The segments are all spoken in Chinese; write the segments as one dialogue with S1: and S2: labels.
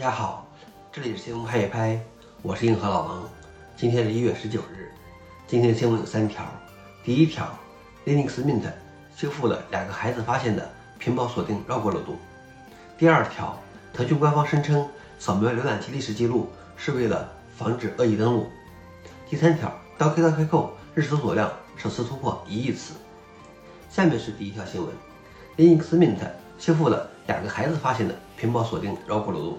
S1: 大家好，这里是新闻拍一拍，我是硬核老王。今天是一月十九日，今天的新闻有三条。第一条，Linux Mint 修复了两个孩子发现的屏保锁定绕过漏洞。第二条，腾讯官方声称扫描浏览器历史记录是为了防止恶意登录。第三条，刀 K 刀 K 扣日搜索量首次突破一亿次。下面是第一条新闻，Linux Mint 修复了两个孩子发现的屏保锁定绕过漏洞。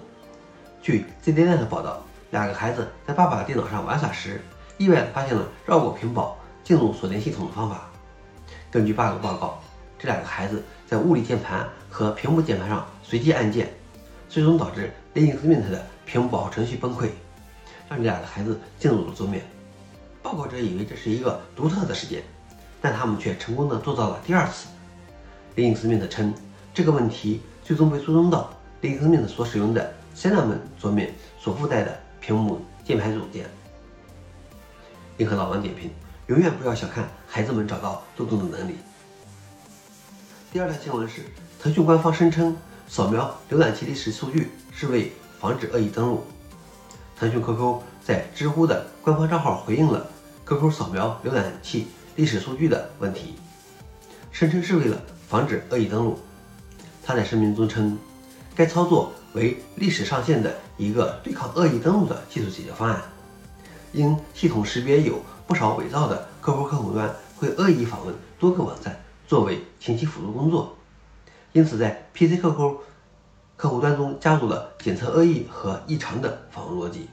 S1: 据 ZDNet 报道，两个孩子在爸爸的电脑上玩耍时，意外发现了绕过屏保进入锁定系统的方法。根据 bug 报告，这两个孩子在物理键盘和屏幕键盘上随机按键，最终导致 Linux Mint 的屏保程序崩溃，让这两个孩子进入了桌面。报告者以为这是一个独特的事件，但他们却成功地做到了第二次。Linux Mint 称，这个问题最终被追踪到 Linux Mint 所使用的。Cinnamon 桌面所附带的屏幕键盘组件。银河老王点评：永远不要小看孩子们找到漏洞的能力。第二条新闻是，腾讯官方声称扫描浏览器历史数据是为防止恶意登录。腾讯 QQ 在知乎的官方账号回应了 QQ 扫描浏览器历史数据的问题，声称是为了防止恶意登录。他在声明中称，该操作。为历史上线的一个对抗恶意登录的技术解决方案。因系统识别有不少伪造的 QQ 客户端会恶意访问多个网站，作为前期辅助工作，因此在 PC QQ 客户端中加入了检测恶意和异常的访问逻辑，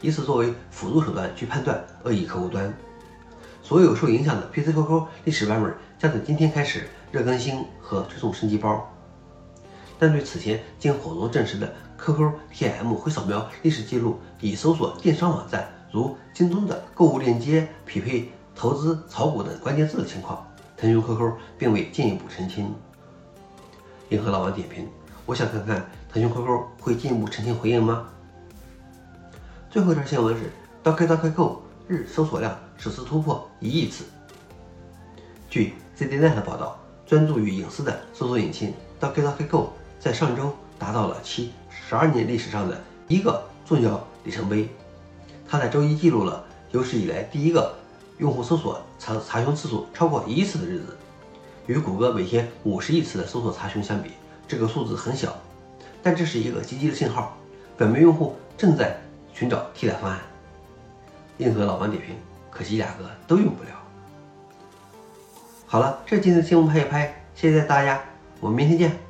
S1: 以此作为辅助手段去判断恶意客户端。所有受影响的 PC QQ 历史版本将在今天开始热更新和推送升级包。但对此前经火龙证实的 QQ TM 会扫描历史记录以搜索电商网站，如京东的购物链接、匹配投资、炒股等关键字的情况，腾讯 QQ 并未进一步澄清。银河老王点评：我想看看腾讯 QQ 会进一步澄清回应吗？最后一条新闻是：刀 K 刀 K 购日搜索量首次突破一亿次。据 ZDNet 报道，专注于隐私的搜索引擎刀 K 刀 K 购。在上周达到了其十二年历史上的一个重要里程碑。它在周一记录了有史以来第一个用户搜索查查询次数超过一亿次的日子。与谷歌每天五十亿次的搜索查询相比，这个数字很小，但这是一个积极的信号，表明用户正在寻找替代方案。硬核老王点评：可惜两个都用不了。好了，这今天的新闻拍一拍，谢谢大家，我们明天见。